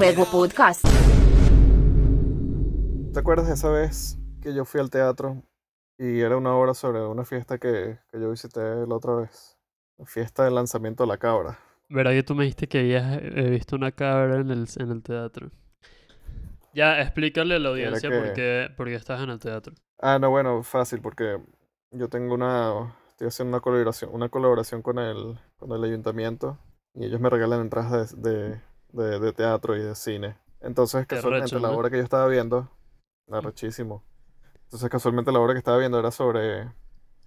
nuevo podcast. ¿Te acuerdas de esa vez que yo fui al teatro y era una obra sobre una fiesta que, que yo visité la otra vez? La fiesta del lanzamiento de la cabra. Verá que tú me dijiste que habías eh, visto una cabra en el, en el teatro. Ya, explícale a la audiencia por, que- qué, por qué estás en el teatro. Ah, no, bueno, fácil, porque yo tengo una. Estoy haciendo una colaboración, una colaboración con el, con el ayuntamiento y ellos me regalan entradas de, de, de- de teatro y de cine. Entonces, Qué casualmente, la ¿no? obra que yo estaba viendo, arrechísimo. Entonces, casualmente, la obra que estaba viendo era sobre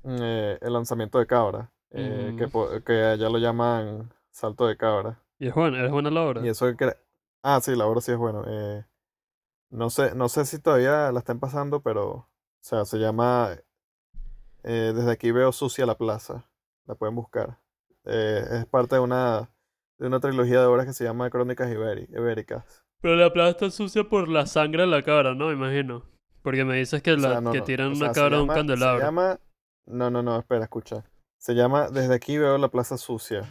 mm, eh, el lanzamiento de cabra, eh, que, Mm. po- que allá lo llaman salto de cabra. Y es buena, es buena la obra. Y eso que... Ah, sí, la obra sí es bueno. Eh, no sé, no sé si todavía la están pasando, pero... O sea, se llama... desde aquí veo sucia la plaza. La pueden buscar. Es parte de una, de una trilogía de obras que se llama Crónicas Ibéricas. Pero la plaza está sucia por la sangre de la cabra, ¿no? Imagino. Porque me dices que, O la, sea, no, que no, tiran o una sea, cabra de un candelabro. Se llama... No, no, no, espera, escucha. Se llama Desde aquí veo la plaza sucia.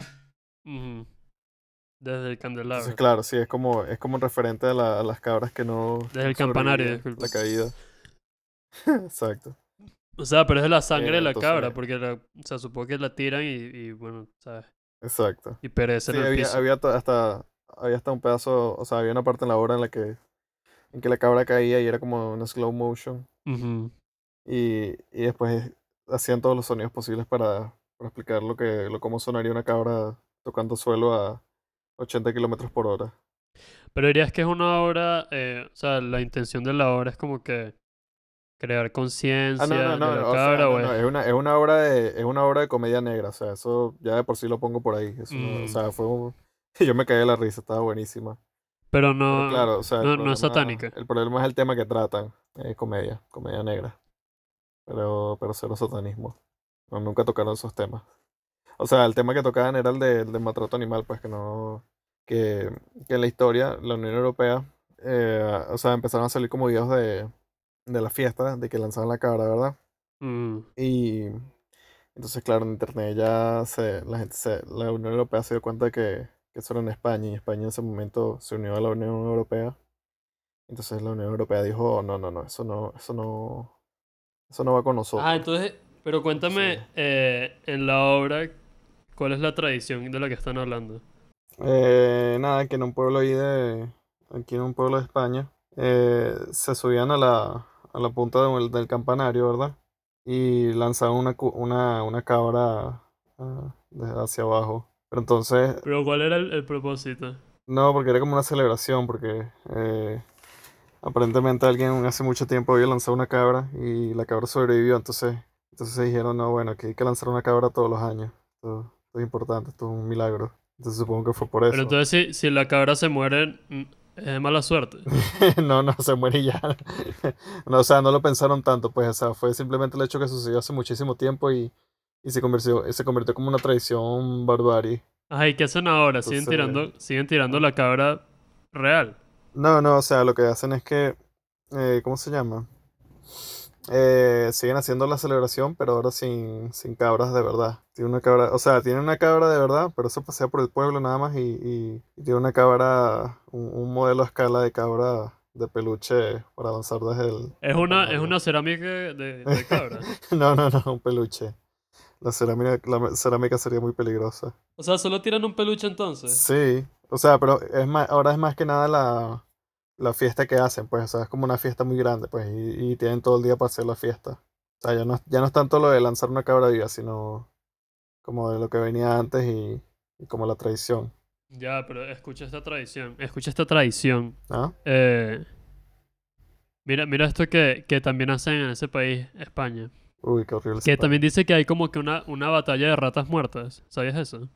Desde el candelabro. Entonces, claro, sí, es como, es como un referente a, la- a las cabras que no... Desde el campanario, disculpa. La caída. Exacto. O sea, pero es de la sangre Eh, de la entonces- cabra, porque la, o sea, supongo que la tiran y, y bueno, ¿sabes? Exacto. Y perece Sí, en el había, piso. había hasta, había hasta un pedazo, o sea, había una parte en la obra en la que, en que la cabra caía y era como una slow motion. Y, y después hacían todos los sonidos posibles para, para explicar lo que, lo, cómo sonaría una cabra tocando suelo a 80 kilómetros por hora. Pero dirías que es una obra, eh, o sea, la intención de la obra es como que crear conciencia Ah, no, no, no, de la o sea, no, no, es- es una, es una obra de, es una obra de comedia negra, o sea, eso ya de por sí lo pongo por ahí. Eso no- Mm. o sea, fue un, yo me caí de la risa, estaba buenísima. Pero Pero no, claro, o sea, no, no es problema- satánica. El problema es el tema que tratan, eh, comedia, comedia negra. Pero, pero cero satanismo. No, nunca tocaron esos temas. O sea, el tema que tocaban era el de- el del maltrato animal, pues que no. Que, que en la historia, la Unión Europea, eh, o sea, empezaron a salir como videos de, de la fiesta, de que lanzaban la cabra, ¿verdad? Mm. Y entonces, claro, en internet ya se, la gente se, la Unión Europea se dio cuenta que, que eso era en España y España en ese momento se unió a la Unión Europea. Entonces la Unión Europea dijo, no, no, no, eso no, eso no, eso no va con nosotros. Ah, entonces, pero cuéntame, Sí. eh, en la obra, ¿cuál es la tradición de la que están hablando? Eh, nada, que en un pueblo ahí de, aquí en un pueblo de España, eh, se subían a la, a la punta del, del campanario, ¿verdad? Y lanzaban una, una, una cabra desde hacia abajo. Pero entonces Pero ¿cuál era el, el propósito? No, porque era como una celebración, porque eh, aparentemente alguien hace mucho tiempo había lanzado una cabra y la cabra sobrevivió, entonces, entonces se dijeron, no, bueno, que hay que lanzar una cabra todos los años. Esto, esto es importante, esto es un milagro. Entonces supongo que fue por eso. Pero entonces si, si la cabra se muere, de mala suerte. no, no, se muere y ya. no, o sea, no lo pensaron tanto, pues, o sea, fue simplemente el hecho que sucedió hace muchísimo tiempo y, y se convirtió, se convirtió como una tradición barbarie. Ajá, ¿y qué hacen ahora? ¿Siguen Entonces- tirando, siguen tirando la cabra real? No, no, o sea, lo que hacen es que, eh, ¿cómo se llama? Eh, siguen haciendo la celebración, pero ahora sin, sin cabras de verdad. Tiene una cabra, o sea, tiene una cabra de verdad, pero eso pasea por el pueblo nada más y, y- y tiene una cabra, un, un modelo a escala de cabra de peluche para lanzar desde el... Es una, es una cerámica de, de cabra. No, no, no, un peluche. La cerámica, la cerámica sería muy peligrosa. O sea, solo tiran un peluche entonces. Sí, o sea, pero es más, ahora es más que nada la, la fiesta que hacen, pues, o sea, es como una fiesta muy grande, pues, y, y tienen todo el día para hacer la fiesta. O sea, ya no, ya no es tanto lo de lanzar una cabra viva, sino como de lo que venía antes y, y como la tradición, Ya, pero escucha esta tradición. Escucha esta tradición. ¿no? Eh, mira, mira esto que, que también hacen en ese país, España. Uy, qué horrible. Que país. también dice que hay como que una, una batalla de ratas muertas. ¿Sabías eso?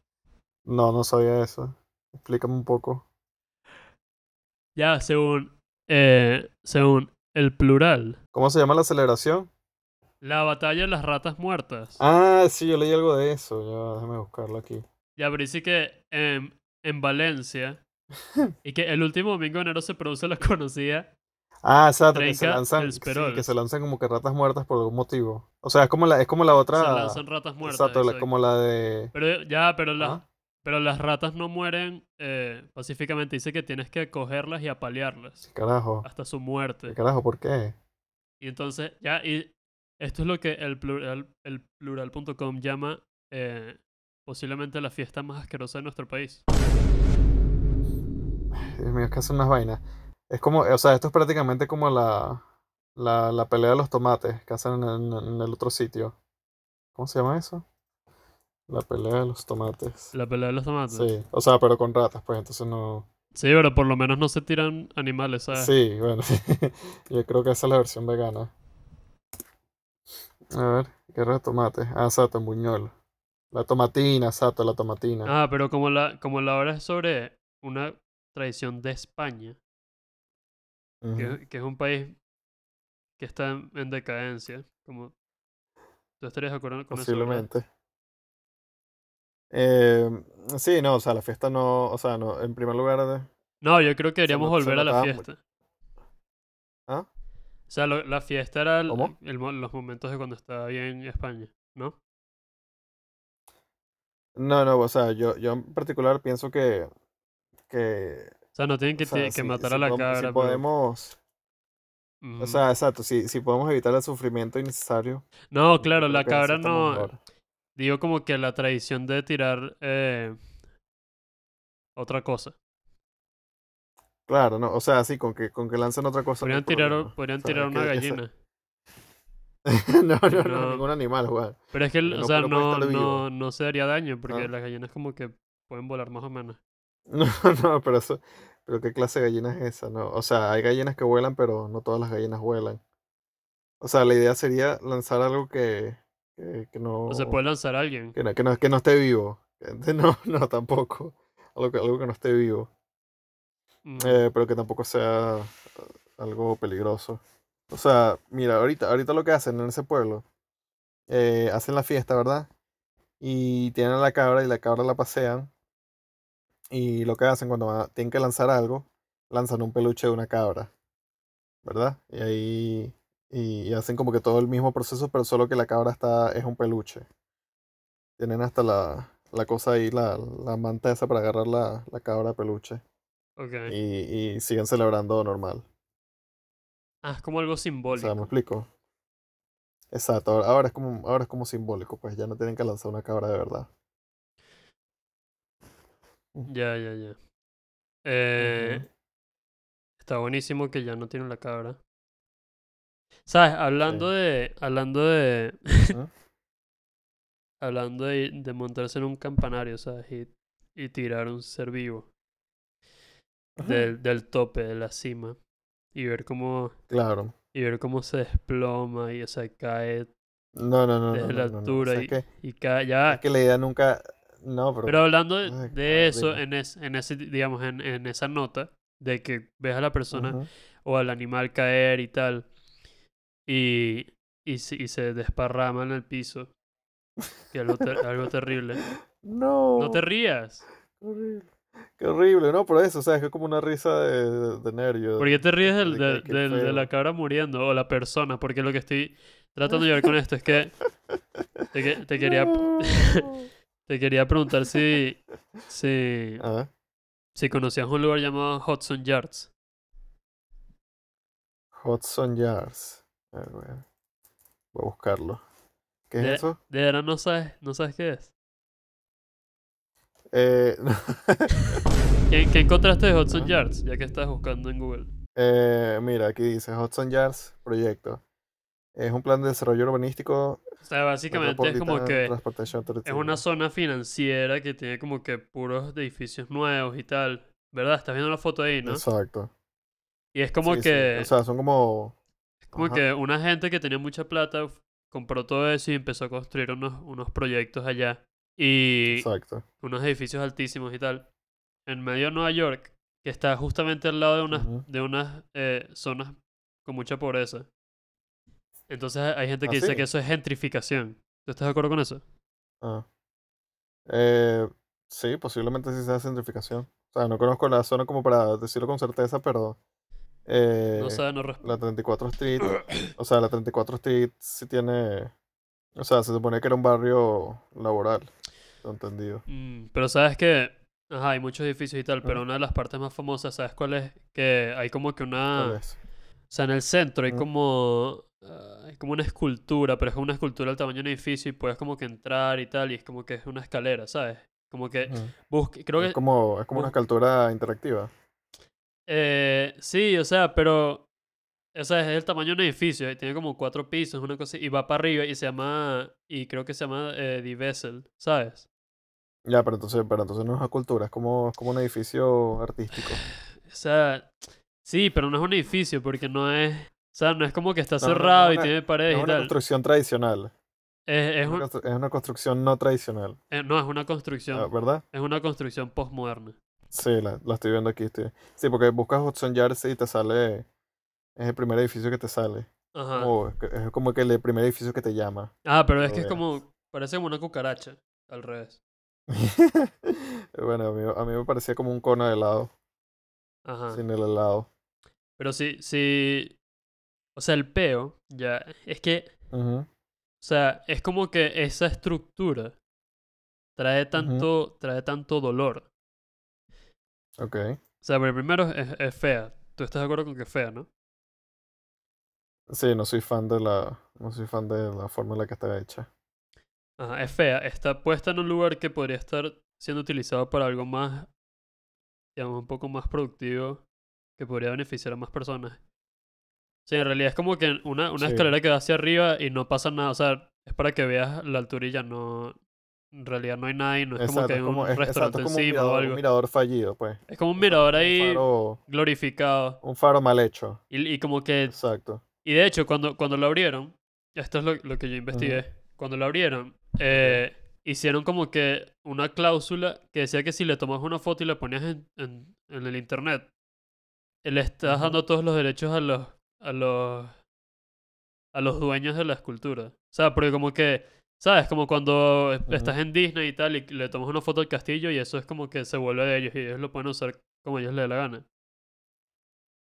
No, no sabía eso. Explícame un poco. Ya, según, eh, según el plural. ¿Cómo se llama la celebración? La batalla de las ratas muertas. Ah, sí, yo leí algo de eso, ya, déjame buscarlo aquí. Ya, pero dice que em, en Valencia. y que el último domingo de enero se produce la conocida. Ah, exacto, que se lanzan, sí, que se lanzan como que ratas muertas por algún motivo. O sea, es como la, es como la Se otra. lanzan ratas muertas. exacto, exacto. como la de. Pero ya, pero la, ¿Ah? Pero las ratas no mueren eh, pacíficamente. Dice que tienes que cogerlas y apalearlas Carajo. hasta su muerte. ¿Qué carajo? ¿Por qué? Y entonces, ya, y esto es lo que el plural, el plural.com llama eh, posiblemente la fiesta más asquerosa de nuestro país. Dios mío, es que hacen unas vainas. Es como, o sea, esto es prácticamente como la, la, la pelea de los tomates que hacen en, en el otro sitio. ¿Cómo se llama eso? La pelea de los tomates. La pelea de los tomates. Sí, o sea, pero con ratas, pues entonces no. Sí, pero por lo menos no se tiran animales, ¿sabes? Sí, bueno, yo creo que esa es la versión vegana. A ver, guerra de tomates. Ah, exacto, en Buñol. La tomatina, exacto, la tomatina. Ah, pero como la, como la obra es sobre una tradición de España, que, que es un país que está en, en decadencia, como tú estarías de acuerdo con eso. Posiblemente. Eh, sí, no, o sea, la fiesta no, o sea, no, en primer lugar, No, yo creo que deberíamos volver a la fiesta. ¿ah? O sea, lo- la fiesta era los momentos de cuando estaba bien en España, ¿no? No, no, o sea, yo, yo en particular pienso que, que, O sea, no tienen o que, sea, ti- que si, matar si a la si cabra, pero... podemos, o Ujú. sea, exacto, si, si podemos evitar el sufrimiento innecesario, No, claro, la cabra no... mejor. Digo como que la tradición de tirar eh, otra cosa. Claro, no, o sea, sí, con que, con que lancen otra cosa no Podrían tirar, problema. podrían O sea, tirar que- una que gallina. no, no, no, No. ningún animal, Juan. Pero es que, porque o no- sea, no no, no, no se daría daño porque Ah. las gallinas como que pueden volar más o menos. No, no, pero eso, pero qué clase de gallina es esa, ¿no? O sea, hay gallinas que vuelan, pero no todas las gallinas vuelan. O sea, la idea sería lanzar algo que, que, que no, O se puede lanzar a alguien. que no, que no, que no esté vivo. No, no, tampoco. Algo que, algo que no esté vivo. Mm, Eh, pero que tampoco sea eh, algo peligroso. O sea, mira, ahorita, ahorita lo que hacen en ese pueblo, eh, hacen la fiesta, ¿verdad? Y tienen a la cabra y la cabra la pasean. Y lo que hacen cuando van a- tienen que lanzar algo, lanzan un peluche de una cabra, ¿verdad? Y ahí y, y hacen como que todo el mismo proceso, pero solo que la cabra está es un peluche. Tienen hasta la, la cosa ahí, la, la manta esa para agarrar la, la cabra peluche. ok. Y, y siguen celebrando normal. Ah, es como algo O sea, ¿me simbólico. explico? Exacto, ahora, ahora es como, ahora es como simbólico, pues ya no tienen que lanzar una cabra de verdad. Ya, ya, ya. Eh. Está buenísimo que ya no tienen la cabra. ¿Sabes? Hablando de. Hablando de. Hablando de, de montarse en un campanario, ¿sabes? Y, y tirar un ser vivo. Del, del tope, de la cima. Y ver cómo. Claro. Y ver cómo se desploma y o sea, cae No, no, no, desde no, la no, no. O altura sea, y, es que, y cae. Ya. es que la idea nunca. No, pero. Pero hablando de, Ay, de eso, en, es, en ese, digamos, en, en esa nota, de que ves a la persona o al animal caer y tal, y, y, se- y se desparrama en el piso, que algo, ter- algo terrible. No. No te rías. Qué horrible. Qué horrible, ¿no? Por eso, o sea, es como una risa de, de, nervio. ¿Por qué te ríes del, de la cabra muriendo o la persona? Porque lo que estoy tratando de llevar con esto es que te, que- te quería, No. te quería preguntar si, si, si conocías un lugar llamado Hudson Yards. Hudson Yards. A ver, voy a, voy a buscarlo. ¿Qué De- es eso? De verdad no sabes, no sabes qué es. Eh, ¿Qué, qué encontraste de Hudson. Yards? Ya que estás buscando en Google. eh, mira, aquí dice Hudson Yards Proyecto. Es un plan de desarrollo urbanístico. O sea, básicamente es como que es una zona financiera que tiene como que puros edificios nuevos y tal. ¿Verdad? Estás viendo la foto ahí, ¿no? Exacto. Y es como Sí, sí. que O sea, son como. Como ajá. que una gente que tenía mucha plata compró todo eso y empezó a construir unos, unos proyectos allá. Y Exacto. unos edificios altísimos y tal. En medio de Nueva York, que está justamente al lado de unas, de unas eh, zonas con mucha pobreza. Entonces hay gente que ¿Ah, dice sí? que eso es gentrificación. ¿Tú estás de acuerdo con eso? Ah. Eh, sí, posiblemente sí sea centrificación. O sea, no conozco la zona como para decirlo con certeza, pero eh, No sé, no la 34 Street, o sea, la 34 Street sí tiene, o sea, se supone que era un barrio laboral. Lo entendido. Mm, pero sabes que, ajá, hay muchos edificios y tal, pero una de las partes más famosas, ¿sabes cuál es? Que hay como que ¿Cuál una, o sea, en el centro hay como, ah, hay como una escultura, pero es como una escultura del tamaño de un edificio y puedes como que entrar y tal, y es como que es una escalera, ¿sabes? Como que Ujú. busque, creo Es que, como, es como una escultura interactiva. Eh, sí, o sea, pero, o sea, es el tamaño de un edificio, tiene como cuatro pisos, una cosa, y va para arriba y se llama, y creo que se llama eh, Die Wessel, ¿sabes? Ya, pero entonces, pero entonces no es una cultura, es como, es como un edificio artístico. O sea, sí, pero no es un edificio porque no es, o sea, no es como que está No, no, no es cerrado y tiene paredes es y una tal. construcción tradicional. Es, es Es un- una, constru- es una construcción no tradicional, eh, no, es una ah, construcción, ¿verdad? es una construcción postmoderna. Sí, la, la estoy viendo aquí. Estoy... Sí, porque buscas Hudson Yards y te sale. Es el primer edificio que te sale. Ajá. Como- es como que el primer edificio que te llama. Ah, pero es que es como, parece como una cucaracha, al revés. bueno, a mí, a mí me parecía como un cono de helado, Ajá. sin el helado. Pero sí, sí, o sea, el peo, ya, es que, o sea, es como que esa estructura trae tanto, trae tanto dolor. Ok. O sea, pero primero es, es fea. ¿Tú estás de acuerdo con que es fea, no? Sí, no soy fan de la. No soy fan de la forma en la que está hecha. Ajá, es fea. Está puesta en un lugar que podría estar siendo utilizado para algo más, digamos, un poco más productivo, que podría beneficiar a más personas. Sí, en realidad es como que una, una Sí. escalera que va hacia arriba y no pasa nada. O sea, es para que veas la alturilla, no... En realidad no hay nada y no es como que hay un como, es, exacto, restaurante es como un encima o mirador, algo. un mirador fallido, pues. Es como un mirador Un ahí faro, glorificado. un faro mal hecho. Y, y como que Exacto. Y de hecho, cuando, cuando lo abrieron, esto es lo, lo que yo investigué, cuando lo abrieron, eh, hicieron como que una cláusula que decía que si le tomabas una foto y la ponías en, en, en el internet, eh, le estás dando todos los derechos a los, a los, a los dueños de la escultura. O sea, porque como que, ¿sabes? Como cuando estás en Disney y tal y le tomas una foto al castillo y eso es como que se vuelve de ellos y ellos lo pueden usar como ellos les dé la gana.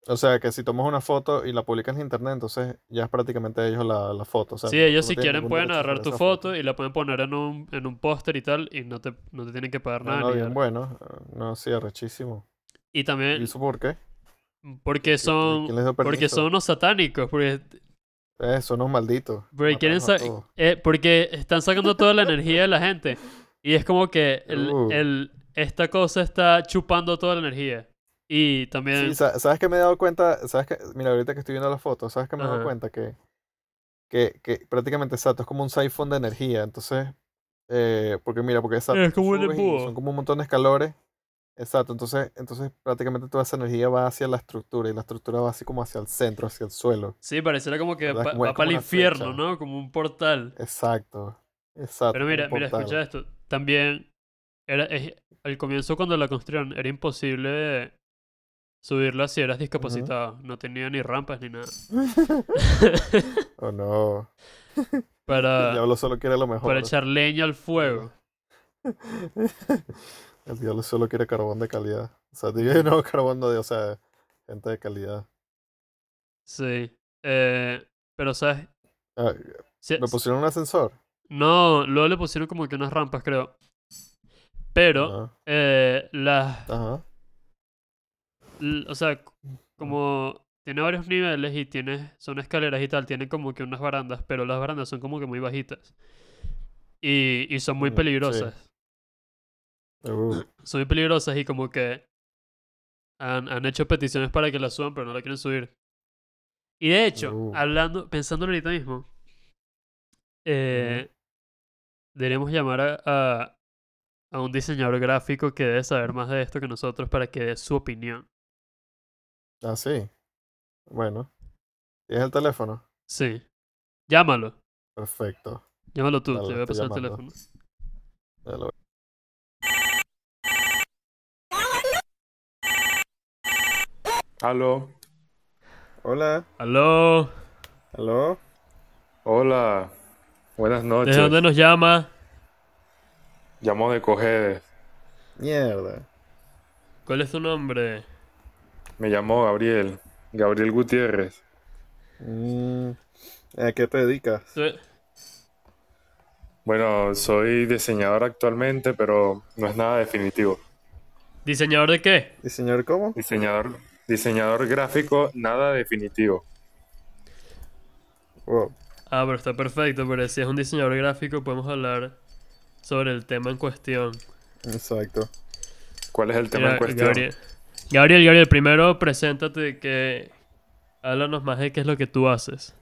O sea, que si tomas una foto y la publicas en internet, entonces ya es prácticamente ellos la, la foto. O sea, Sí, ellos no si quieren pueden agarrar tu foto y la pueden poner en un, en un póster y tal y no te, no te tienen que pagar No, nada. no, bien bueno. No, sí, arrechísimo. Y ¿Y también eso por qué? porque son ¿Quién les dio porque son unos satánicos, porque, Son unos malditos. porque quieren eh, porque están sacando toda la energía de la gente y es como que el, Uh. el- esta cosa está chupando toda la energía. Y también Sí, sa- ¿sabes que me he dado cuenta? ¿Sabes que Mira, ahorita que estoy viendo las fotos, ¿sabes que me he dado cuenta? Que, que, que prácticamente, exacto, es como un siphon de energía. Entonces, eh, porque mira, porque exacto, Es como un son como un montón de escalores. Exacto, entonces, entonces prácticamente toda esa energía va hacia la estructura y la estructura va así como hacia el centro, hacia el suelo. sí, pareciera como que va para el infierno. ¿no? Como un portal. Exacto, exacto. Pero mira, mira, escucha esto. También era es- al comienzo cuando la construyeron era imposible subirla si eras discapacitado. No tenía ni rampas ni nada. Oh no, el Para, diablo solo quiere lo mejor. para echar leña al fuego. El diablo solo quiere carbón de calidad. O sea, digo, no, carbón de- o sea, gente de calidad. Sí. Eh, pero, ¿sabes? Ah, ¿Le pusieron un ascensor? no, luego le pusieron como que unas rampas, creo. Pero, eh, las. Ajá. l- O sea, c- como tiene varios niveles y tiene, son escaleras y tal, tiene como que unas barandas, pero las barandas son como que muy bajitas. Y, y son muy Mm, sí. Uh, Son muy peligrosas y como que han, han hecho peticiones para que las suban, pero no la quieren subir. Y de hecho, Uh. hablando, pensando ahorita mismo, eh, deberíamos llamar a, a, a un diseñador gráfico que debe saber más de esto que nosotros para que dé su opinión. ah, sí. Bueno. ¿Tienes el teléfono? Sí. Llámalo. Perfecto. Llámalo tú, Dale, te voy a pasar el teléfono. Ya Aló, Hola. Aló, ¿Aló? hola, buenas noches. ¿desde dónde nos llama? Llamo de Cojedes. Mierda. ¿Cuál es tu nombre? Me llamo Gabriel, Gabriel Gutiérrez. Mm, ¿A qué te dedicas? Tú- Bueno, soy diseñador actualmente, pero no es nada definitivo. ¿Diseñador de qué? ¿Diseñador cómo? Diseñador, diseñador gráfico, nada definitivo. Wow. Ah, pero está perfecto, pero si es un diseñador gráfico podemos hablar sobre el tema en cuestión. Exacto. ¿Cuál es el tema Mira, en cuestión? Gabriel, Gabriel, Gabriel, primero preséntate que háblanos más de qué es lo que tú haces.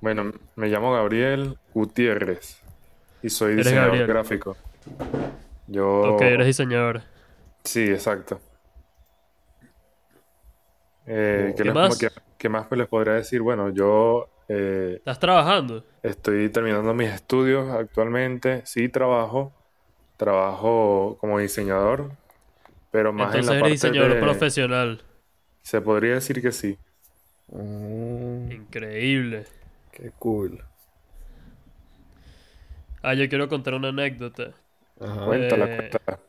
Bueno, me llamo Gabriel Gutiérrez y soy diseñador gráfico. Yo... Ok, eres diseñador. Sí, exacto. Eh, ¿qué, ¿Qué les- más? qué- qué más les podría decir? Bueno, yo eh, ¿Estás trabajando? estoy terminando mis estudios actualmente. Sí, trabajo. Trabajo como diseñador, pero más Entonces en la eres parte diseñador de... profesional. Se podría decir que sí. Mm, Increíble. qué cool. Ah, yo quiero contar una anécdota. Ajá. Cuéntala, Eh, cuéntala.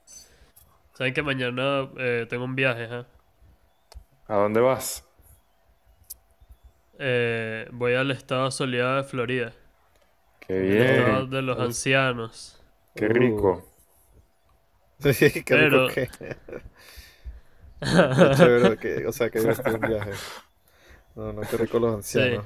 Saben que mañana tengo un viaje, ¿ah? ¿A dónde vas? Eh, voy al estado soleado de Florida. Qué El estado bien, de los Uf. ancianos. qué Uh. rico. Sí, qué Pero- rico que. Qué chévere, que- o sea, que divertido un viaje. No, no, qué rico los ancianos.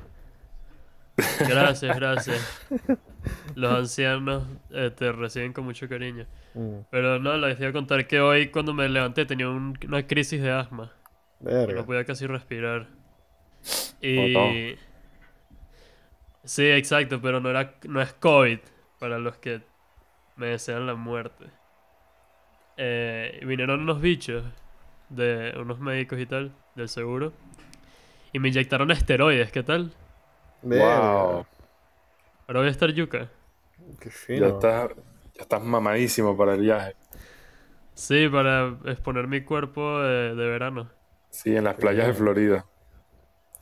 Gracias, gracias. Los ancianos eh, te reciben con mucho cariño. Mm, Pero no, les iba a contar que hoy cuando me levanté tenía un- una crisis de asma. Verga. No podía casi respirar. Oh, Y... Sí, exacto, pero no, era, no es COVID para los que me desean la muerte. Eh, vinieron unos bichos de unos médicos y tal, del seguro. Y me inyectaron esteroides, ¿qué tal? Verga. Wow. Ahora voy a estar yuca. Qué Ya fino. estás, ya estás mamadísimo para el viaje. Sí, para exponer mi cuerpo de, de verano. Sí, en las playas de bien. Florida.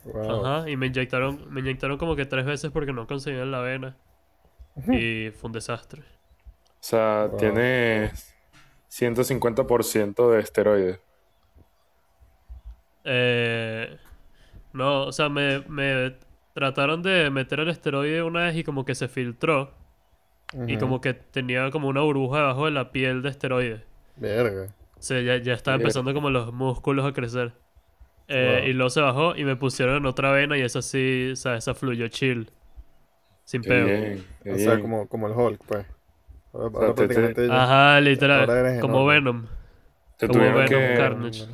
Wow. Ajá, y me inyectaron, me inyectaron como que tres veces porque no conseguían la vena. Y fue un desastre. O sea, Wow. tienes 150% de esteroides. Eh, no, o sea, me, me trataron de meter el esteroide una vez y como que se filtró. Y como que tenía como una burbuja debajo de la piel de esteroide. Verga. O sea, ya, ya estaba empezando como los músculos a crecer. Eh, Wow. Y luego se bajó y me pusieron en otra vena y esa sí, o sea, esa fluyó chill. Sin Qué peo. bien, qué O sea, como, como el Hulk, pues. Ahora, sea, ahora te- te- prácticamente ya- Ajá, literal. Como enorme. Venom. Te como tuvieron Venom que, Carnage.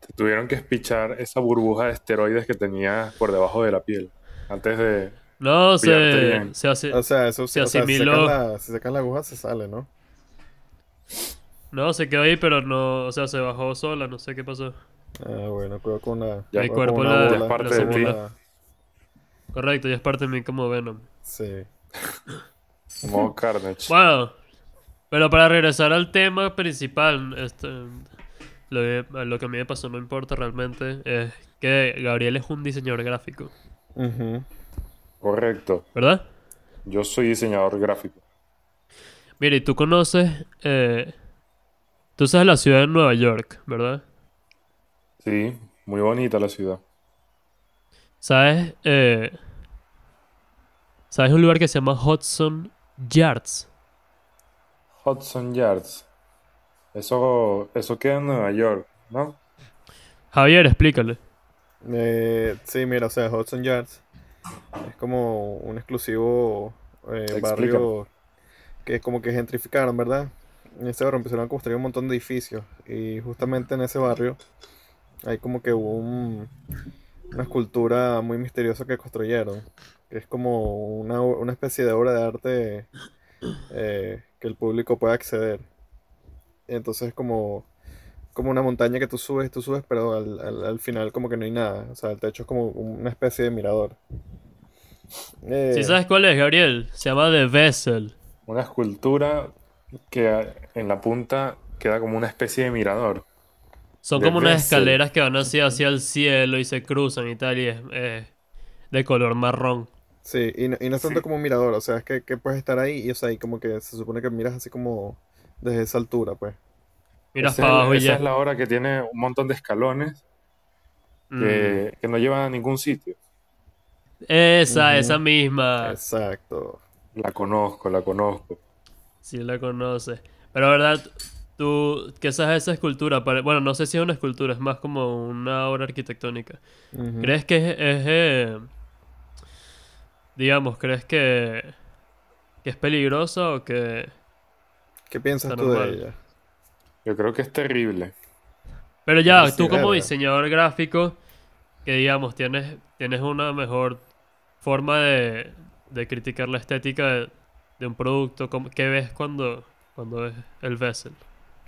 te tuvieron que espichar esa burbuja de esteroides que tenías por debajo de la piel. Antes de... No, se, se hace... O sea, eso Se o sea, si asimiló. sacas la, si sacas la aguja se sale, ¿no? No, se quedó ahí, pero no, o sea, se bajó sola, no sé qué pasó. Ah, bueno, cuidado con una. Ya cuerpo una la- ya es parte la de ti. Correcto, y es parte de mí como Venom. Sí. Modo Carnage. Bueno, pero para regresar al tema principal, este, lo, que- lo que a mí me pasó no importa realmente, es que Gabriel es un diseñador gráfico, Ujú. Correcto. ¿verdad? Yo soy diseñador gráfico. Mira, y tú conoces, eh, tú sabes la ciudad de Nueva York, ¿verdad? Sí, muy bonita la ciudad. ¿Sabes? eh, ¿Sabes un lugar que se llama Hudson Yards? Hudson Yards. Eso, eso queda en Nueva York, ¿no? Javier, explícale. Eh, sí, mira, o sea, Hudson Yards es como un exclusivo eh, barrio que como que gentrificaron, ¿verdad? En ese barrio empezaron a construir un montón de edificios y justamente en ese barrio hay como que hubo un- una escultura muy misteriosa que construyeron, que es como una, una especie de obra de arte eh, que el público puede acceder. Entonces es como, como una montaña que tú subes, tú subes, pero al, al- al final como que no hay nada. O sea, el techo es como una especie de mirador. Eh, ¿Sí sabes cuál es, Gabriel? Se llama The Vessel. Una escultura que en la punta queda como una especie de mirador. Son como unas escaleras que van así hacia el cielo y se cruzan y tal, y es eh, de color marrón. Sí, y no, y no es tanto Sí. como un mirador, o sea, es que, que puedes estar ahí y, o sea, y como que se supone que miras así como desde esa altura, pues. Miras Esa para abajo y esa ya. es la hora que tiene un montón de escalones Mm. que, que no llevan a ningún sitio. Esa, esa misma. Exacto. La conozco, la conozco. Sí la conoces. Pero verdad, tú, ¿qué sabes de esa escultura? Pare- Bueno, no sé si es una escultura, es más como una obra arquitectónica. ¿Crees que es, es, eh, digamos, crees que, que es peligrosa o que... ¿Qué piensas tú de ella? Yo creo que es terrible. Pero ya, tú como diseñador gráfico, que digamos, tienes, tienes una mejor forma de, de criticar la estética de, de un producto, ¿cómo- ¿qué ves cuando, cuando ves el Vessel?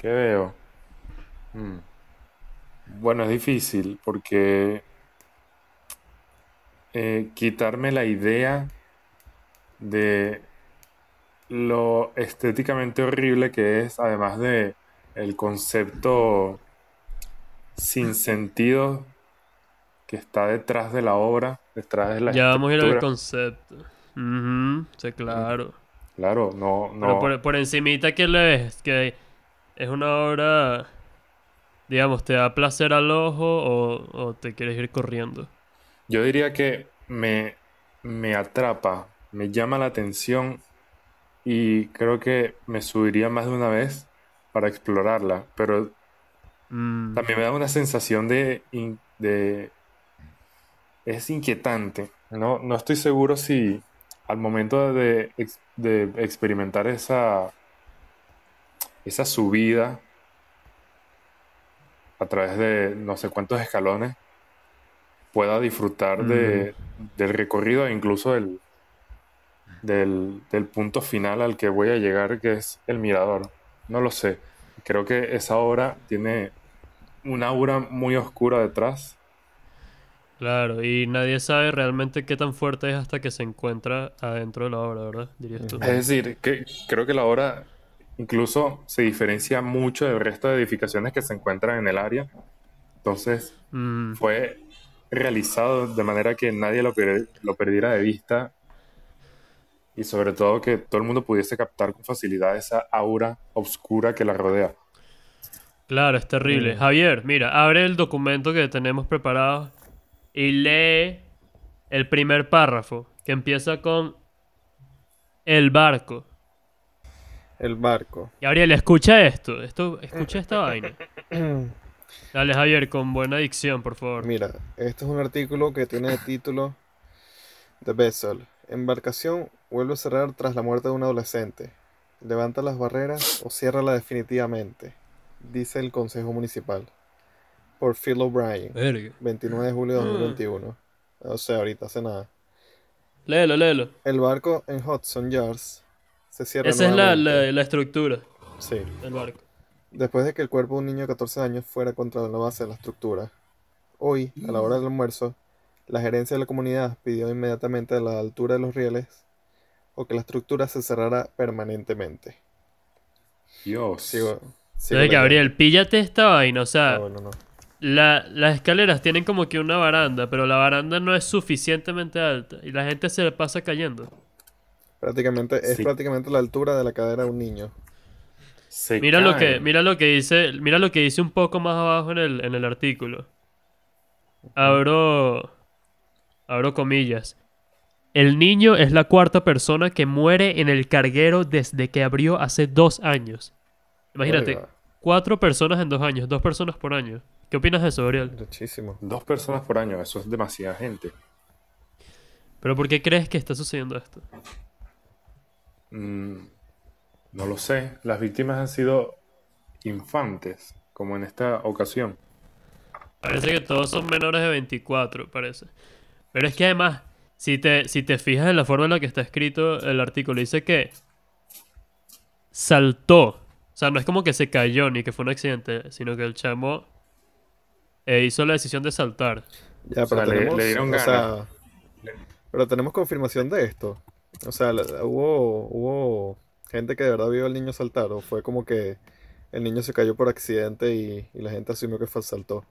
¿Qué veo? Mm. Bueno, es difícil porque eh, quitarme la idea de lo estéticamente horrible que es, además de el concepto sin sentido que está detrás de la obra, detrás de la Ya vamos a ir al concepto. Sí, claro. Claro, no, Pero por, por encimita, ¿qué le ves? Que es una obra, digamos, ¿te da placer al ojo o, o te quieres ir corriendo? Yo diría que me, me atrapa, me llama la atención y creo que me subiría más de una vez para explorarla, pero Mm, también me da una sensación de, de- es inquietante. No, no estoy seguro si al momento de, de experimentar esa, esa subida a través de no sé cuántos escalones pueda disfrutar de, del recorrido e incluso del, del, del punto final al que voy a llegar, que es el mirador. No lo sé. Creo que esa obra tiene una aura muy oscura detrás. Claro, y nadie sabe realmente qué tan fuerte es hasta que se encuentra adentro de la obra, ¿verdad? Dirías tú. Ujú. Es decir, que creo que la obra incluso se diferencia mucho del resto de edificaciones que se encuentran en el área. Entonces, Mm, fue realizado de manera que nadie lo, per- lo perdiera de vista y sobre todo que todo el mundo pudiese captar con facilidad esa aura oscura que la rodea. claro, es terrible. Mm. Javier, mira, abre el documento que tenemos preparado y lee el primer párrafo, que empieza con el barco. El barco. Gabriel, escucha esto, esto, escucha esta vaina. Dale, Javier, con buena dicción, por favor. Mira, este es un artículo que tiene de título The Vessel. Embarcación vuelve a cerrar tras la muerte de un adolescente. Levanta las barreras o ciérrala definitivamente, dice el Consejo Municipal. Por Phil O'Brien, Verga. 29 de julio de 2021. O sea, ahorita hace nada. Léelo, léelo. El barco en Hudson Yards se cierra Esa es la, la, la estructura Sí. del barco. Después de que el cuerpo de un niño de 14 años fuera encontrado en la base de la estructura. Hoy, a la hora del almuerzo, la gerencia de la comunidad pidió inmediatamente a la altura de los rieles o que la estructura se cerrara permanentemente. Dios. Sigo, sigo. Gabriel, píllate esta vaina. O sea, Ah, bueno, no. la- las escaleras tienen como que una baranda, pero la baranda no es suficientemente alta y la gente se le pasa cayendo. Prácticamente, es Sí. prácticamente la altura de la cadera de un niño. Se Mira lo que, mira lo que dice, mira lo que dice un poco más abajo en el, en el artículo. Abro, abro comillas. El niño es la cuarta persona que muere en el carguero desde que abrió hace dos años. Imagínate, cuatro personas en dos años, dos personas por año. ¿Qué opinas de eso, Gabriel? muchísimo. Dos personas por año, eso es demasiada gente. ¿Pero por qué crees que está sucediendo esto? Mm, no lo sé. Las víctimas han sido infantes, como en esta ocasión. Parece que todos son menores de 24, parece. Pero es que además, si te, si te fijas en la forma en la que está escrito el artículo, dice que saltó. O sea, no es como que se cayó ni que fue un accidente, sino que el chamo eh, hizo la decisión de saltar. Ya, O pero sea, le- tenemos, le dieron o sea, pero tenemos confirmación de esto. O sea, hubo, hubo gente que de verdad vio al niño saltar, o fue como que el niño se cayó por accidente y, y la gente asumió que fue saltó.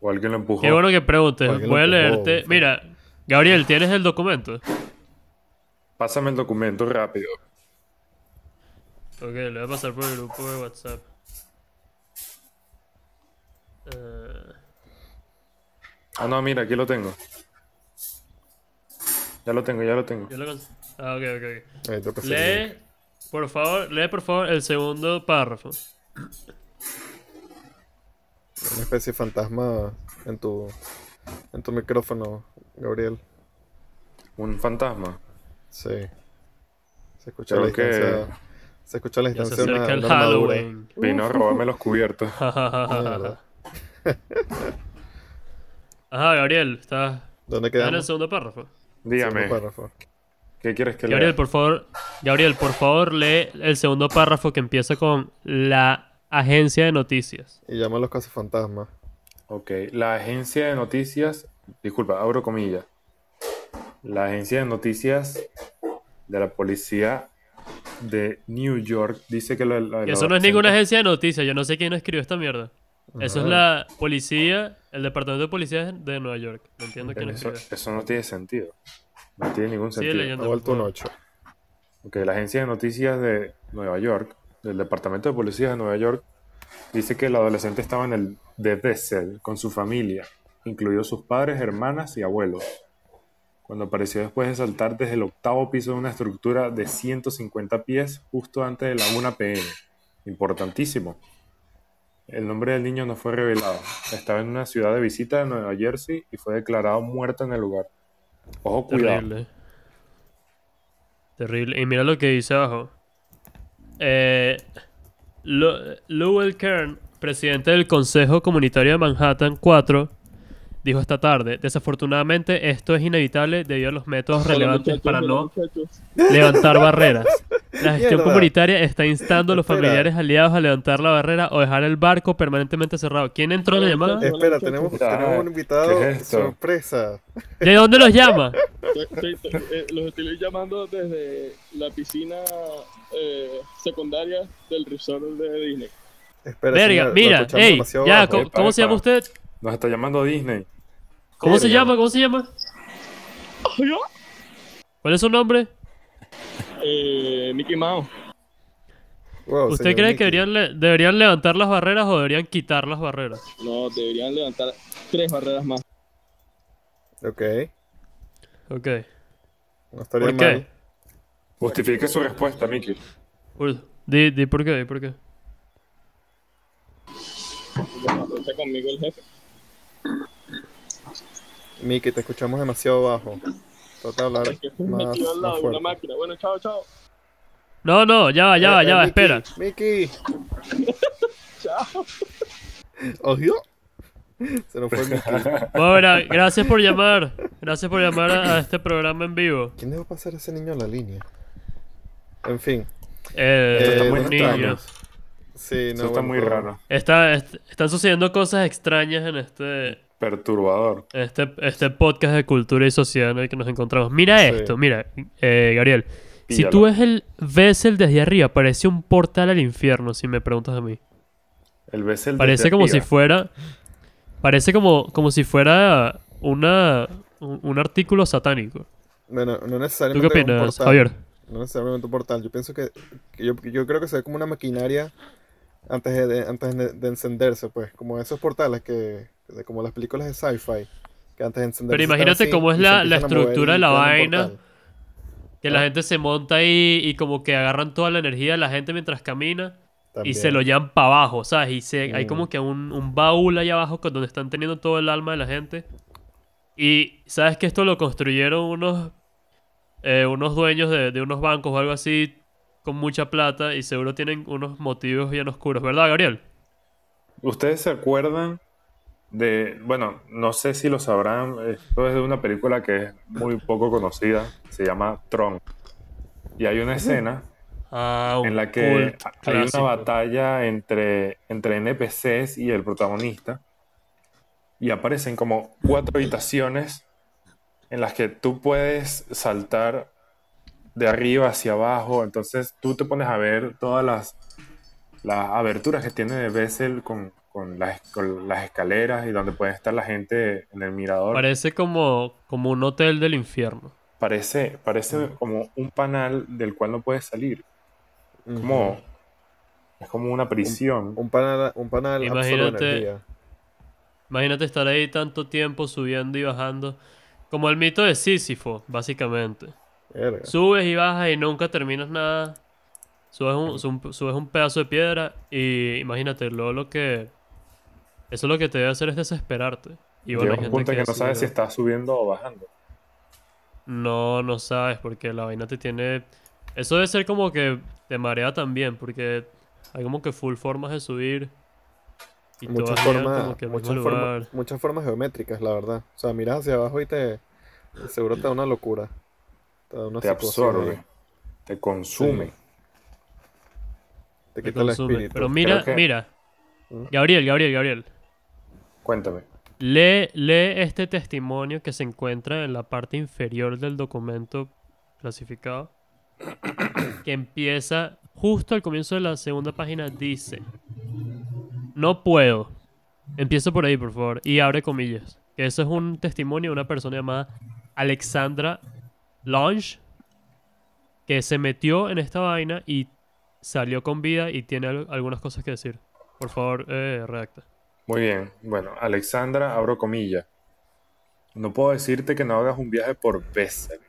O alguien lo empujó. Qué bueno que preguntes. Lo Voy a leerte. fue. Mira, Gabriel, ¿tienes el documento? Pásame el documento rápido. Ok, le voy a pasar por el grupo de WhatsApp. Eh, Ah, no, mira, aquí lo tengo. Ya lo tengo, ya lo tengo. Yo lo Ah, ok, ok, ok. Ahí el. Lee, por favor, lee por favor el segundo párrafo. Una especie de fantasma en tu, en tu micrófono, Gabriel. Un fantasma. Sí. Se escucha Creo la que- distancia. Se escucha la Ya se distancia de una, acerca el una. Halloween. Vino a robarme los cubiertos. Ajá, Gabriel, estás ¿Dónde estás en el quedamos? segundo párrafo. Dígame. ¿qué quieres que Gabriel, lea? por favor, Gabriel, por favor, lee el segundo párrafo que empieza con la agencia de noticias. Y llama a los cazafantasmas. Ok, la agencia de noticias, disculpa, abro comillas. La agencia de noticias de la policía de New York dice que lo- Que lo- eso no es ninguna agencia de noticias, yo no sé quién escribió esta mierda. Eso es la policía, el departamento de policía de Nueva York. No entiendo quién Eso, eso no tiene sentido. No tiene ningún Sigue sentido. Ha vuelto un 8. Ok, la agencia de noticias de Nueva York, del departamento de policía de Nueva York, dice que el adolescente estaba en el de Bessel con su familia, incluidos sus padres, hermanas y abuelos, cuando apareció después de saltar desde el octavo piso de una estructura de 150 pies justo antes de la 1 pm. Importantísimo. El nombre del niño no fue revelado. Estaba en una ciudad de visita de Nueva Jersey y fue declarado muerto en el lugar. Ojo, cuidado. Terrible. Terrible. Y mira lo que dice abajo. Eh, Lo- Lowell Kern, presidente del Consejo Comunitario de Manhattan 4, dijo esta tarde, desafortunadamente esto es inevitable debido a los métodos relevantes para no levantar barreras. La gestión comunitaria está instando a los Espera. familiares aliados a levantar la barrera o dejar el barco permanentemente cerrado. ¿Quién entró en la llamada? Espera, tenemos, tenemos un invitado ¿qué es esto? sorpresa. ¿De dónde los llama? Estoy- estoy- eh, los estoy llamando desde la piscina eh, secundaria del resort de Disney. Espera, Verga, señor, lo mira, escuchamos ey, demasiado ya, bajo. ¿cómo, Epa, cómo se llama usted? Nos está llamando Disney. ¿Cómo se Verga. llama? ¿Cómo se llama? ¿Cuál es su nombre? Eh, Mickey Mouse. Wow, ¿Usted cree Mickey. que deberían, le- deberían levantar las barreras o deberían quitar las barreras? No, deberían levantar tres barreras más. Ok, Ok. no estaría ¿Por qué? mal. Justifique su respuesta, Mickey. Uy, Di, di por qué, di por qué. Está conmigo el jefe. Mickey, te escuchamos demasiado bajo. Que estoy más, metido al lado más de una fuerte. máquina. Bueno, chao, chao. No, no, ya va, ya va, Eh, ya eh, va, Mickey, espera. Mickey, Chao. ¿odio? Se nos fue Mickey. Bueno, mira, gracias por llamar. Gracias por llamar a, a este programa en vivo. ¿Quién dejó pasar a ese niño a la línea? En fin, Eh, Esto está muy niño. sí, Eso no, está bueno, muy raro. Está, est- están sucediendo cosas extrañas en este, Perturbador. este, este podcast de cultura y sociedad en el que nos encontramos. Mira Sí. esto, mira, eh, Gabriel. Si tú ves el Bessel desde arriba, parece un portal al infierno, si me preguntas a mí. El desde Parece como si arriba. fuera. Parece como, como si fuera una, un, un artículo satánico. Bueno, no ¿Tú qué necesariamente un opinas, portal. Javier? No necesariamente un portal. Yo pienso que, que yo, yo creo que se ve como una maquinaria antes de, de- antes de, de encenderse, pues, como esos portales que, de- como las películas de sci-fi, que antes de encenderse. Pero imagínate así cómo es la- la estructura de la vaina. Que la Ah. gente se monta ahí y como que agarran toda la energía de la gente mientras camina y se lo llevan para abajo, ¿sabes? Y se, hay Mm. como que un, un baúl ahí abajo con donde están teniendo todo el alma de la gente. Y sabes que esto lo construyeron unos, eh, unos dueños de, de unos bancos o algo así con mucha plata y seguro tienen unos motivos bien oscuros, ¿verdad, Gabriel? ¿Ustedes se acuerdan de, bueno, no sé si lo sabrán, esto es de una película que es muy poco conocida, se llama Tron. Y hay una escena Ah, en la que hay una batalla entre, entre NPCs y el protagonista. Y aparecen como cuatro habitaciones en las que tú puedes saltar de arriba hacia abajo. Entonces tú te pones a ver todas las, las aberturas que tiene de Bessel con, con, las, con las escaleras y donde puede estar la gente en el mirador. Parece como, como un hotel del infierno. Parece, parece como un panal del cual no puedes salir. Como, es como una prisión. Un panal, un panal Imagínate-. Imagínate estar ahí tanto tiempo subiendo y bajando Como el mito de Sísifo, básicamente. Verga. Subes y bajas y nunca terminas nada. Subes un, sub- subes un pedazo de piedra y imagínate, luego lo que... Eso lo que te debe hacer es desesperarte. Y bueno, Llega hay un gente punto en que no sabes si estás subiendo o bajando. No, no sabes, porque la vaina te tiene... Eso debe ser como que te marea también, porque hay como que full formas de subir. Y Muchas formas, que muchas, forma- lugar. muchas formas geométricas, la verdad. O sea, miras hacia abajo y te. Seguro te da una locura. Te da una Te absorbe, ahí, te consume. Te te quita el espíritu. Pero mira, que- mira. ¿Mm? Gabriel, Gabriel, Gabriel. Cuéntame. Lee, lee este testimonio que se encuentra en la parte inferior del documento clasificado. Que empieza justo al comienzo de la segunda página. Dice: No puedo. Empieza por ahí, por favor. Y abre comillas. Que eso es un testimonio de una persona llamada Alexandra Lange. Que se metió en esta vaina y salió con vida y tiene al- algunas cosas que decir. Por favor, eh, redacta. Muy bien. Bueno, Alexandra, abro comillas. No puedo decirte que no hagas un viaje por Bessel.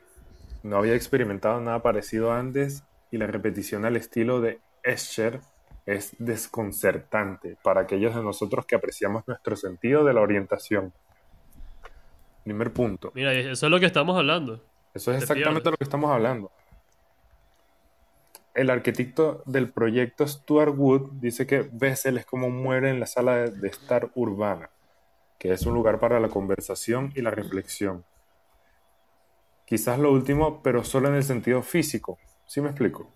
No había experimentado nada parecido antes y la repetición al estilo de Escher es desconcertante para aquellos de nosotros que apreciamos nuestro sentido de la orientación. Primer punto. Mira, eso es lo que estamos hablando. Eso es Te exactamente lo que estamos hablando. El arquitecto del proyecto Stuart Wood dice que Bessel es como muere en la sala de, de estar urbana, que es un lugar para la conversación y la reflexión. Quizás lo último, pero solo en el sentido físico. ¿Sí me explico?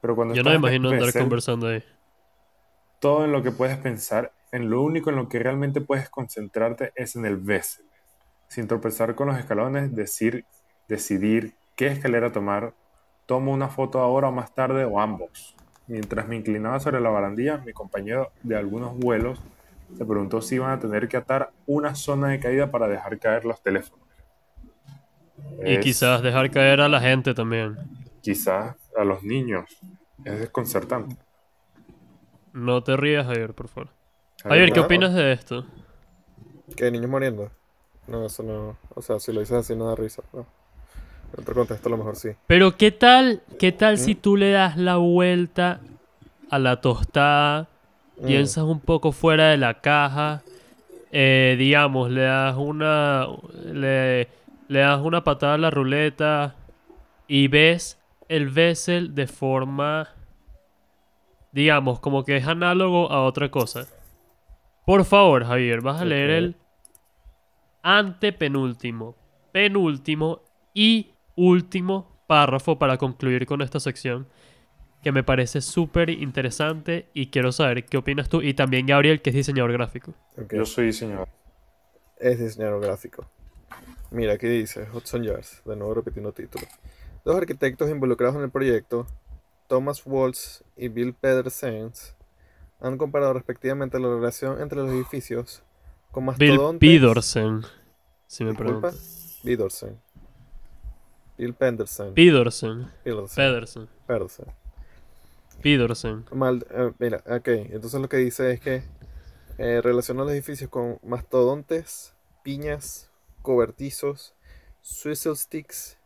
Pero cuando Yo no me imagino andar conversando ahí. todo en lo que puedes pensar, en lo único en lo que realmente puedes concentrarte es en el Bessel. Sin tropezar con los escalones, decir, decidir qué escalera tomar, tomo una foto ahora o más tarde o ambos. Mientras me inclinaba sobre la barandilla, mi compañero de algunos vuelos se preguntó si iban a tener que atar una zona de caída para dejar caer los teléfonos. Y Es- quizás dejar caer a la gente también. Quizás a los niños. Es desconcertante. No te rías, Javier, por favor. Javier, ¿qué opinas de esto? ¿Qué? ¿Niños muriendo? No, eso no. O sea, si lo dices así no da risa. No. En otro contexto a lo mejor sí. Pero ¿qué tal, qué tal ¿Mm? si tú le das la vuelta a la tostada, Mm. piensas un poco fuera de la caja, eh, digamos, le das una, le, le das una patada a la ruleta y ves el Vessel de forma, digamos, como que es análogo a otra cosa. Por favor, Javier, vas a leer Ok. el antepenúltimo, penúltimo y último párrafo para concluir con esta sección que me parece súper interesante y quiero saber qué opinas tú y también Gabriel que es diseñador gráfico. Ok. Yo soy diseñador. Es diseñador gráfico. Mira, aquí dice Hudson Yards, de nuevo repitiendo título. Dos arquitectos involucrados en el proyecto, Thomas Waltz y Bill Pedersen, han comparado respectivamente la relación entre los edificios con Bill mastodontes. Pidorsen, si me preguntas. Pedersen. Bill Pedersen. Pedersen, Pedersen. Pidorsen. Mal- eh, mira, ok, entonces lo que dice es que eh, relaciona los edificios con mastodontes, piñas, cobertizos, swizzle sticks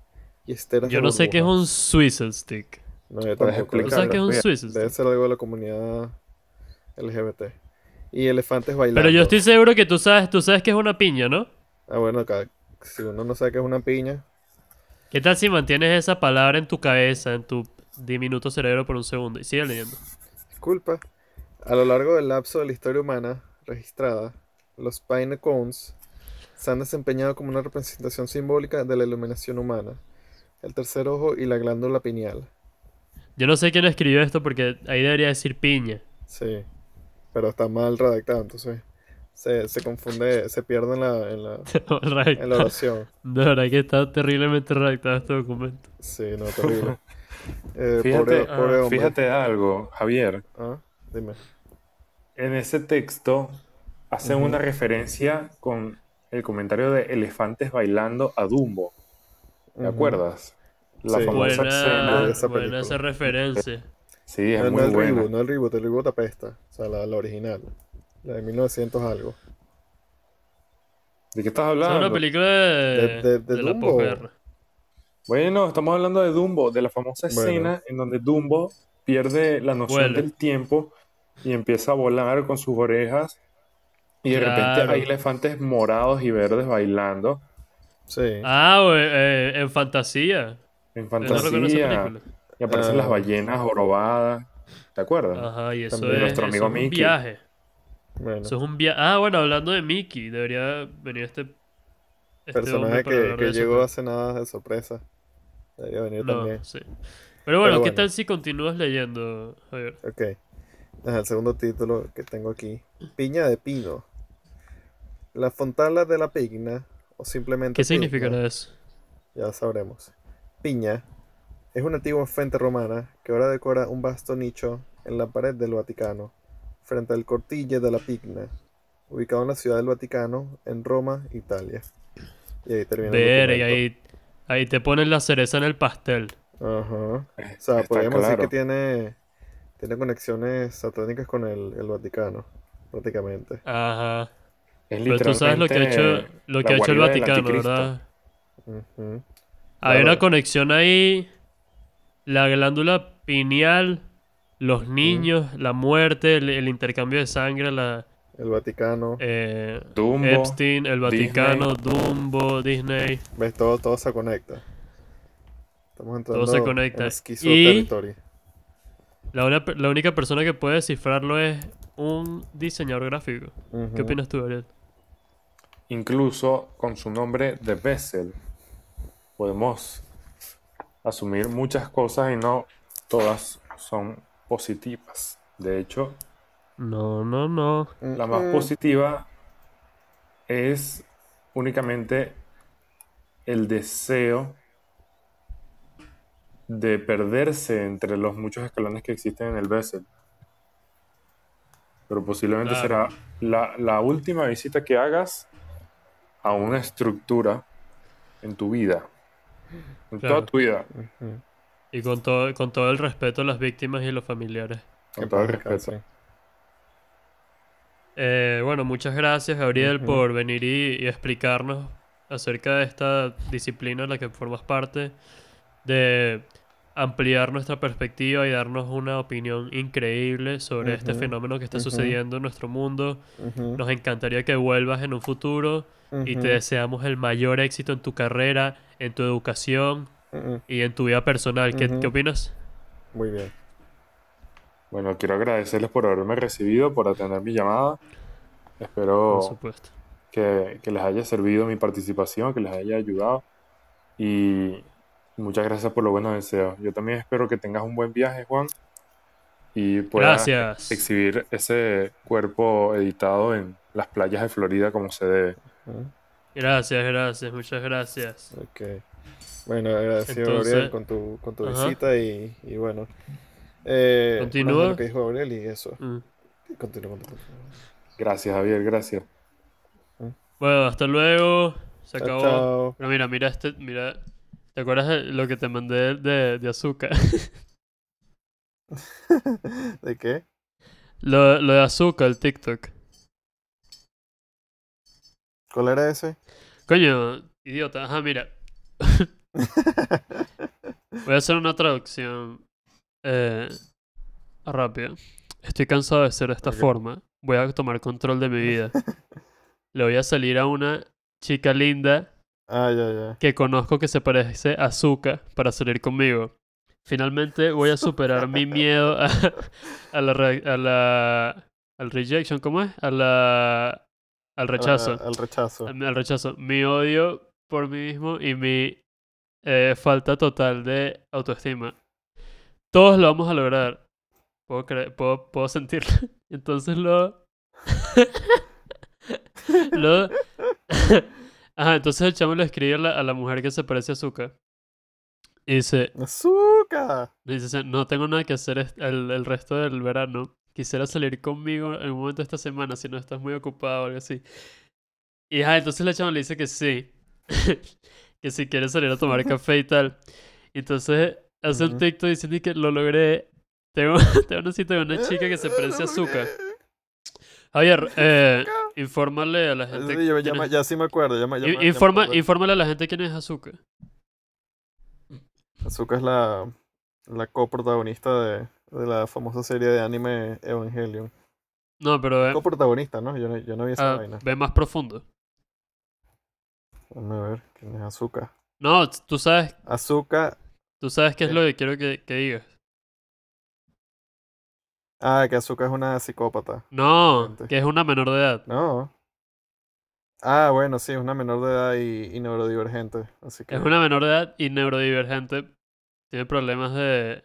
y esteras de Yo no sé qué es un swizzle stick. No, yo tampoco. ¿Tú sabes qué es un swizzle Debe ser algo de la comunidad LGBT. Y elefantes bailando. Pero yo estoy seguro que tú sabes, tú sabes que es una piña, ¿no? Ah, bueno, acá, si uno no sabe qué es una piña, ¿Qué tal si mantienes esa palabra en tu cabeza, en tu diminuto cerebro por un segundo? Y sigue leyendo. disculpa. A lo largo del lapso de la historia humana registrada, los pine cones se han desempeñado como una representación simbólica de la iluminación humana, el tercer ojo y la glándula pineal. Yo no sé quién escribió esto porque ahí debería decir piña. Sí, pero está mal redactado, entonces se, se confunde, se pierde en la, en la, en la oración. De verdad que está terriblemente redactado este documento. Sí, no, terrible. Eh, Fíjate, pobre, pobre ah. Fíjate algo, Javier. Ah, dime. En ese texto hacen una referencia con el comentario de elefantes bailando a Dumbo. ¿Te acuerdas? La Sí. famosa Buena, escena. de esa buena esa referencia. Sí, es No, no muy el buena. reboot, no el reboot, el reboot apesta. O sea, la, la original. La de 1900 algo. ¿De qué estás Es hablando? una película de, De- de- de de la Dumbo. posguerra. Bueno, estamos hablando de Dumbo, de la famosa Bueno. escena en donde Dumbo pierde la noción del tiempo y empieza a volar con sus orejas. Y de repente hay elefantes morados y verdes bailando Sí. Ah, o, eh, en fantasía. en Yo no recuerdo esa fantasía. película. Y aparecen Ah. las ballenas jorobadas. ¿Te acuerdas? Ajá, y eso También es, nuestro eso amigo es un Mickey. viaje. Bueno, Eso es un viaje. Ah, bueno, hablando de Mickey, debería venir este. este personaje que, llegó hace nada de sorpresa. Debería venir No, también. sí. Pero bueno, Pero ¿qué bueno. tal si continúas leyendo, Javier? Ok. Ajá, el segundo título que tengo aquí. Piña de pino. La fontana de la pigna, o simplemente ¿Qué pigna, significará eso? Ya sabremos. Piña es una antigua fuente romana que ahora decora un vasto nicho en la pared del Vaticano, frente al Cortille de la Pigna, ubicado en la ciudad del Vaticano, en Roma, Italia. Y ahí termina el Ver, y ahí, ahí te ponen la cereza en el pastel. Ajá. O sea, Está podríamos decir que tiene, tiene conexiones satánicas con el, el Vaticano, prácticamente. Ajá. Es Pero tú sabes lo que ha hecho, lo que ha hecho el Vaticano. ¿verdad? Ujú. Hay Claro. una conexión ahí. La glándula pineal, los niños, la muerte, el, el intercambio de sangre, la El Vaticano. eh, Dumbo, Epstein, el Vaticano, Dumbo, Disney. ¿Ves? Todo, todo se conecta. Estamos entrando se conecta. en Y- territorio. La, una- la única persona que puede descifrarlo es un diseñador gráfico. ¿Qué opinas tú, Ariel? incluso con su nombre de Bessel, podemos asumir muchas cosas y no todas son positivas. De hecho, No, no, no. la más Ujú. positiva es únicamente el deseo de perderse entre los muchos escalones que existen en el Bessel. Pero posiblemente Claro. será la, la última visita que hagas a una estructura en tu vida. En Claro. toda tu vida. Y con todo, con todo el respeto a las víctimas y los familiares. Con todo el respeto. descanse. Eh, bueno, muchas gracias, Gabriel, Ujú. por venir y, y explicarnos acerca de esta disciplina en la que formas parte, de ampliar nuestra perspectiva y darnos una opinión increíble sobre este Ujú, fenómeno que está ujú. sucediendo en nuestro mundo. Nos encantaría que vuelvas en un futuro y te deseamos el mayor éxito en tu carrera, en tu educación Ujú. y en tu vida personal. ¿Qué, Ujú. qué opinas? Muy bien. Bueno, quiero agradecerles por haberme recibido, por atender mi llamada. Por Espero supuesto. que, que les haya servido mi participación, que les haya ayudado. Y muchas gracias por los buenos deseos. Yo también espero que tengas un buen viaje, Juan, y puedas Gracias. exhibir ese cuerpo editado en las playas de Florida como se debe. Gracias, gracias, muchas gracias. Ok. Bueno, agradecido Entonces- Gabriel con tu, con tu Ajá. visita y, y bueno. Eh, Continúa. lo que dijo Gabriel y eso. Mm. Continúa, continúa. Gracias, Javier, gracias. Bueno, hasta luego. Se Chao, acabó. chao. Pero mira, mira este, mira. ¿Te acuerdas de lo que te mandé de, de azúcar? ¿De qué? lo, lo de azúcar, el TikTok. ¿Cuál era ese? Coño, idiota. Ajá, mira. Voy a hacer una traducción eh, rápida. Estoy cansado de ser de esta forma. Voy a tomar control de mi vida. Le voy a salir a una chica linda Ah, que conozco que se parece a Zuka para salir conmigo. Finalmente voy a superar mi miedo a, a la, re- a la al rejection, ¿cómo es? A la al rechazo. Al, al rechazo. Al, al rechazo. Mi odio por mí mismo y mi eh, falta total de autoestima. Todos lo vamos a lograr. Puedo, cre- puedo, puedo sentirlo. Entonces lo... lo... Ajá, entonces el chamo le escribe a la, a la mujer que se parece a Zuka. Y dice, ¡Azúcar! dice, no tengo nada que hacer el, el resto del verano. Quisiera salir conmigo en un momento de esta semana si no estás muy ocupado o algo así. Y ajá, entonces la chama le dice que sí. Que si quiere salir a tomar café y tal. Entonces hace un. TikTok diciendo que lo logré. Tengo, tengo una cita con una chica que se parece a Zuka. Javier, eh, infórmale a la gente. Sí, yo- ya, quién me- es- ya sí me acuerdo. Me, me- ya me informa, acordé. infórmale a la gente quién es Azuka. Azuka es la, la coprotagonista de, de la famosa serie de anime Evangelion. No, pero ve, Coprotagonista, ¿no? Yo no, yo no vi esa ah, vaina. ve más profundo. Déjame ver quién es Azuka. No, tú sabes, Azuka. tú sabes qué es lo que quiero que, que digas. Ah, que Azuka es una psicópata. No, que es una menor de edad. No. Ah, bueno, sí, es una menor de edad y, y neurodivergente. Así que. Es una menor de edad y neurodivergente. Tiene problemas de.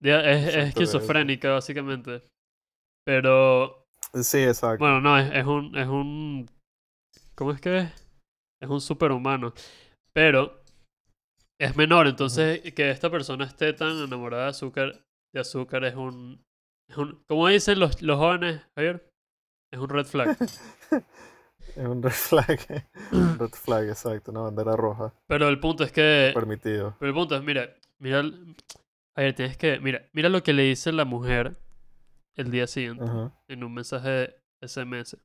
de- es, es esquizofrénica, básicamente. Pero. Sí, exacto. Bueno, no, es, es un. Es un. ¿Cómo es que es? Es un superhumano. Pero. Es menor, entonces que esta persona esté tan enamorada de azúcar. De azúcar es un. Es un como dicen los, los jóvenes, Javier. Es un red flag. Es un red flag. un red flag, exacto. Una bandera roja. Pero el punto es que. Permitido. Pero el punto es, mira, mira, a ver, tienes que, mira, mira lo que le dice la mujer el día siguiente en un mensaje SMS.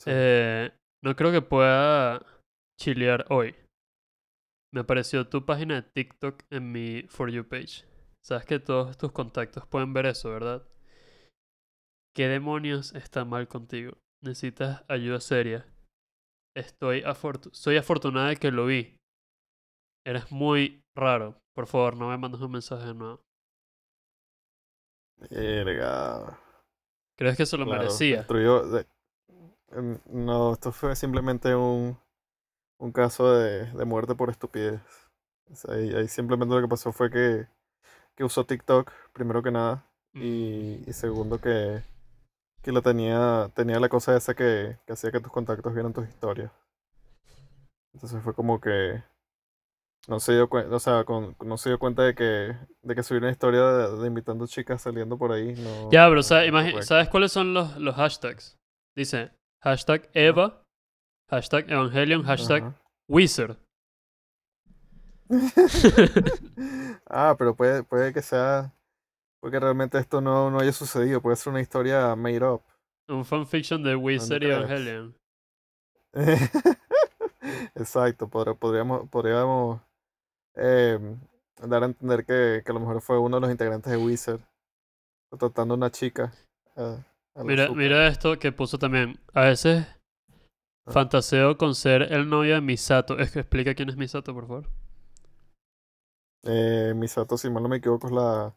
Sí. Eh, no creo que pueda chilear hoy. Me apareció tu página de TikTok en mi For You page. Sabes que todos tus contactos pueden ver eso, ¿verdad? ¿Qué demonios está mal contigo? Necesitas ayuda seria. Estoy afortu- soy afortunada de que lo vi. Eres muy raro. Por favor, no me mandes un mensaje de nuevo. Verga. ¿Crees que se lo Claro, merecía? destruyó- de- No, esto fue simplemente un, un caso de, de muerte por estupidez. O sea, ahí, ahí simplemente lo que pasó fue que, que usó TikTok, primero que nada, y, y segundo que, que la tenía, tenía la cosa esa que, que hacía que tus contactos vieran tus historias. Entonces fue como que no se dio cuenta, o sea, con- no se dio cuenta de que, de que subir una historia de, de invitando chicas saliendo por ahí. No, Ya, pero no- sa- no. ¿sabes cuáles son los, los hashtags? Dice hashtag Eva, hashtag Evangelion, hashtag Ajá. Wizard. ah, pero puede, puede que sea. Porque realmente esto no, no haya sucedido. Puede ser una historia made up. Un fanfiction de Wizard y. Evangelion. Exacto. podr- podríamos podríamos eh, dar a entender que, que a lo mejor fue uno de los integrantes de Wizard. Tratando a una chica. a- a la Mira, mira esto que puso también. A veces Ah. fantaseo con ser el novio de Misato. Es que explica quién es Misato, por favor. Eh, Misato, si mal no me equivoco, es la,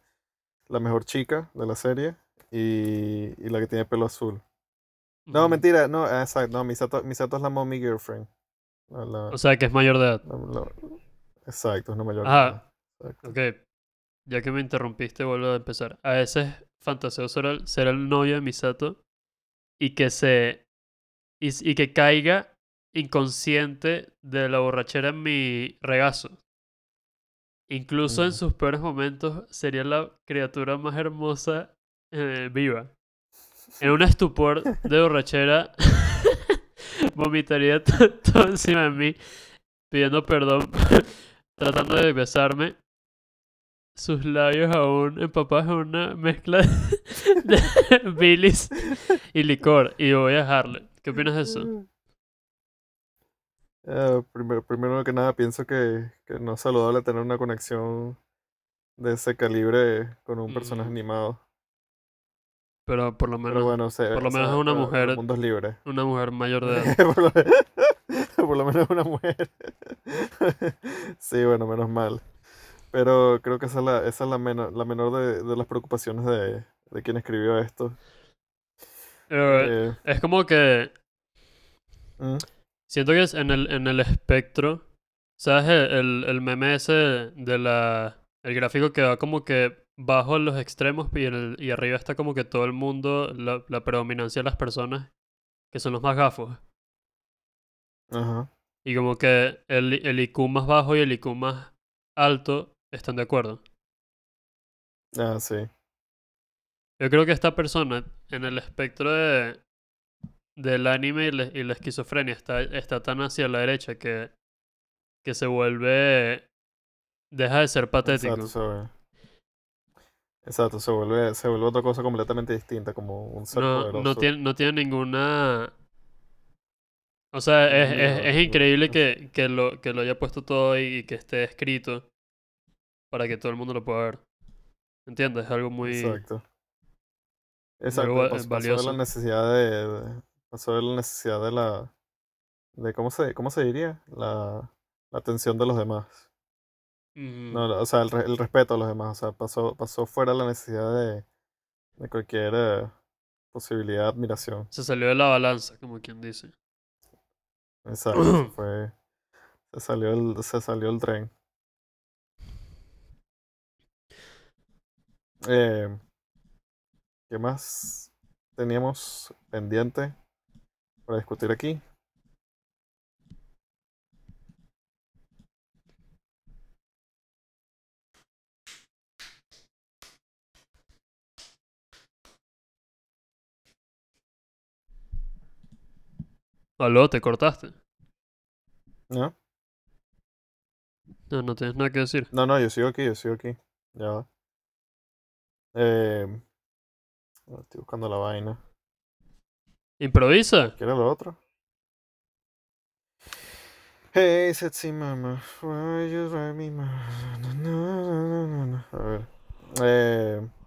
la mejor chica de la serie. Y, y la que tiene pelo azul. No, mentira, no, exacto, no, Misato, Misato es la mommy girlfriend. La- la- O sea, que es mayor de edad. la- exacto, es una mayor. de edad, exacto. Ok. Ya que me interrumpiste, vuelvo a empezar. A veces fantaseo ser el, ser el novio de Misato y que se. Y, que caiga inconsciente de la borrachera en mi regazo. Incluso en sus peores momentos sería la criatura más hermosa eh, viva. En un estupor de borrachera vomitaría to- todo encima de mí, pidiendo perdón, tratando de besarme. Sus labios aún empapados en una mezcla de bilis y licor. Y voy a dejarle. ¿Qué opinas de eso? Eh, primero, primero que nada, pienso que, que no es saludable tener una conexión de ese calibre con un personaje Mm. animado. Pero por lo menos Pero bueno, por lo menos es una mujer- El mundo es libre. una mujer mayor de edad. por, lo, por lo menos una mujer. sí, bueno, menos mal. Pero creo que esa es la, esa es la, menor, la menor de, de las preocupaciones de, de quien escribió esto. Pero, Eh, es como que mm, siento que es en el, en el espectro. ¿Sabes el, el, el meme ese de la. El gráfico que va como que bajo en los extremos y, en el, y arriba está como que todo el mundo, la, la predominancia de las personas que son los más gafos. ajá. Y como que el, el IQ más bajo y el IQ más alto están de acuerdo. Ah, sí. Yo creo que esta persona en el espectro de, del anime y la, y la esquizofrenia está, está tan hacia la derecha que, que se vuelve... Deja de ser patético. Exacto, se ve. Exacto, se vuelve, se vuelve otra cosa completamente distinta, como un ser No, poderoso. no tiene, no tiene ninguna. O sea, es, es, increíble que, que, lo, que lo haya puesto todo ahí y que esté escrito para que todo el mundo lo pueda ver. ¿Entiendes? Es algo muy. Exacto. Exacto, va- pasó, pasó de valioso. la necesidad de, de- pasó de la necesidad de la, de cómo se, cómo se diría, la, la atención de los demás. No, o sea, el, re- el respeto a los demás, o sea, pasó, pasó fuera la necesidad de, de cualquier eh, posibilidad de admiración. Se salió de la balanza, como quien dice. Exacto, fue, se salió el, se salió el tren. Eh, ¿qué más teníamos pendiente para discutir aquí? Aló, te cortaste. ¿No? No, no tienes nada que decir. No, no, yo sigo aquí, yo sigo aquí. Ya va. Eh, estoy buscando la vaina. ¿Improvisa? ¿Qué era lo otro? Hey, sexy mama, why you me A ver. Eh...